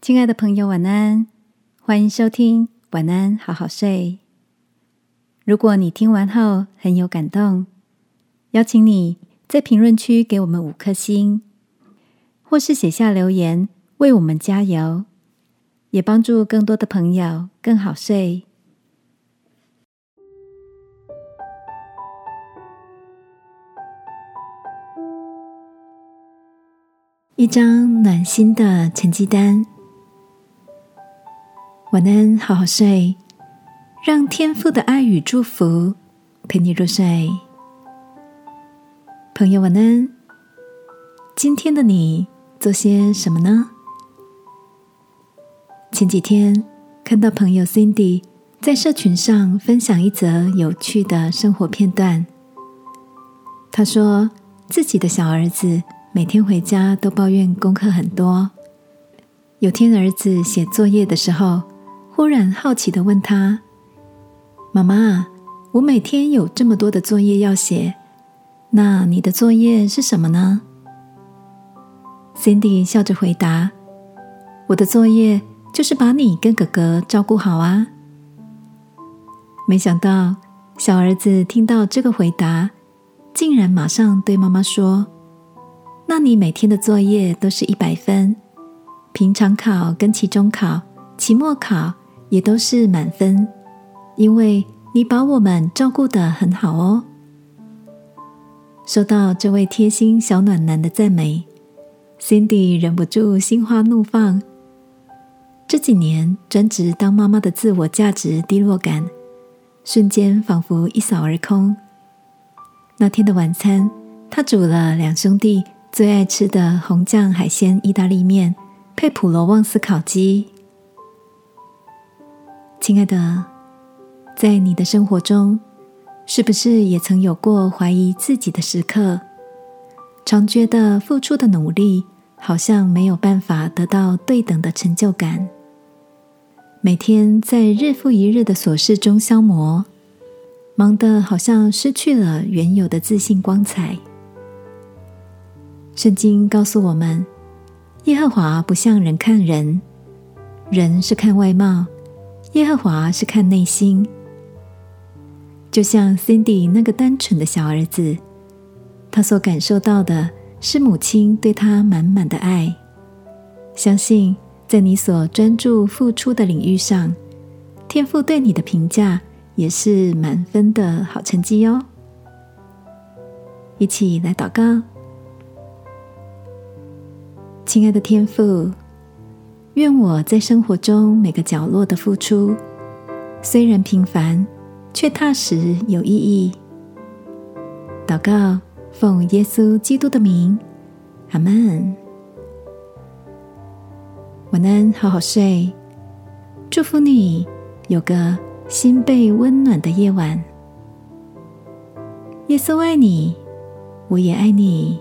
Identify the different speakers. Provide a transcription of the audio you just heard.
Speaker 1: 亲爱的朋友，晚安！欢迎收听《晚安，好好睡》。如果你听完后很有感动，邀请你在评论区给我们五颗星，或是写下留言为我们加油，也帮助更多的朋友更好睡。一张暖心的成绩单。晚安，好好睡，让天父的爱与祝福陪你入睡。朋友，晚安。今天的你做些什么呢？前几天看到朋友 Cindy 在社群上分享一则有趣的生活片段。他说自己的小儿子每天回家都抱怨功课很多。有天儿子写作业的时候。忽然好奇的问他：“妈妈，我每天有这么多的作业要写，那你的作业是什么呢？”Cindy 笑着回答：“我的作业就是把你跟哥哥照顾好啊。”没想到小儿子听到这个回答，竟然马上对妈妈说：“那你每天的作业都是一百分，平常考跟期中考、期末考。”也都是满分，因为你把我们照顾得很好哦。收到这位贴心小暖男的赞美，Cindy 忍不住心花怒放。这几年专职当妈妈的自我价值低落感，瞬间仿佛一扫而空。那天的晚餐，他煮了两兄弟最爱吃的红酱海鲜意大利面，配普罗旺斯烤鸡。亲爱的，在你的生活中，是不是也曾有过怀疑自己的时刻？常觉得付出的努力好像没有办法得到对等的成就感，每天在日复一日的琐事中消磨，忙得好像失去了原有的自信光彩。圣经告诉我们，耶和华不像人看人，人是看外貌。耶和华是看内心，就像 Cindy 那个单纯的小儿子，他所感受到的是母亲对他满满的爱。相信在你所专注付出的领域上，天父对你的评价也是满分的好成绩哟。一起来祷告，亲爱的天父。愿我在生活中每个角落的付出，虽然平凡，却踏实有意义。祷告，奉耶稣基督的名，阿门。晚安，好好睡。祝福你有个心被温暖的夜晚。耶稣爱你，我也爱你。